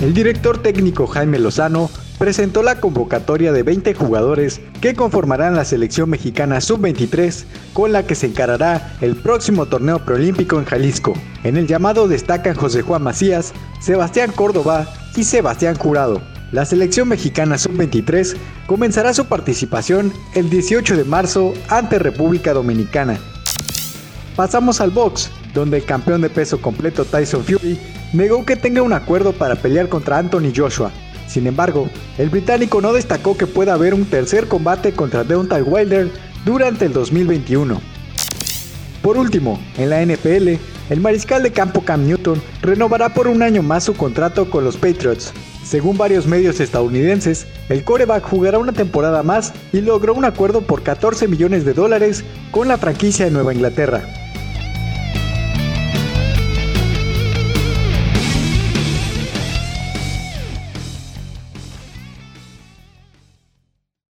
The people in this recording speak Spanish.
El director técnico Jaime Lozano presentó la convocatoria de 20 jugadores que conformarán la selección mexicana sub-23 con la que se encarará el próximo torneo preolímpico en Jalisco. En el llamado destacan José Juan Macías, Sebastián Córdoba y Sebastián Jurado. La selección mexicana sub-23 comenzará su participación el 18 de marzo ante República Dominicana. Pasamos al box, donde el campeón de peso completo Tyson Fury negó que tenga un acuerdo para pelear contra Anthony Joshua, sin embargo, el británico no destacó que pueda haber un tercer combate contra Deontay Wilder durante el 2021. Por último, en la NPL, el mariscal de campo Cam Newton renovará por un año más su contrato con los Patriots. Según varios medios estadounidenses, el coreback jugará una temporada más y logró un acuerdo por 14 millones de dólares con la franquicia de Nueva Inglaterra.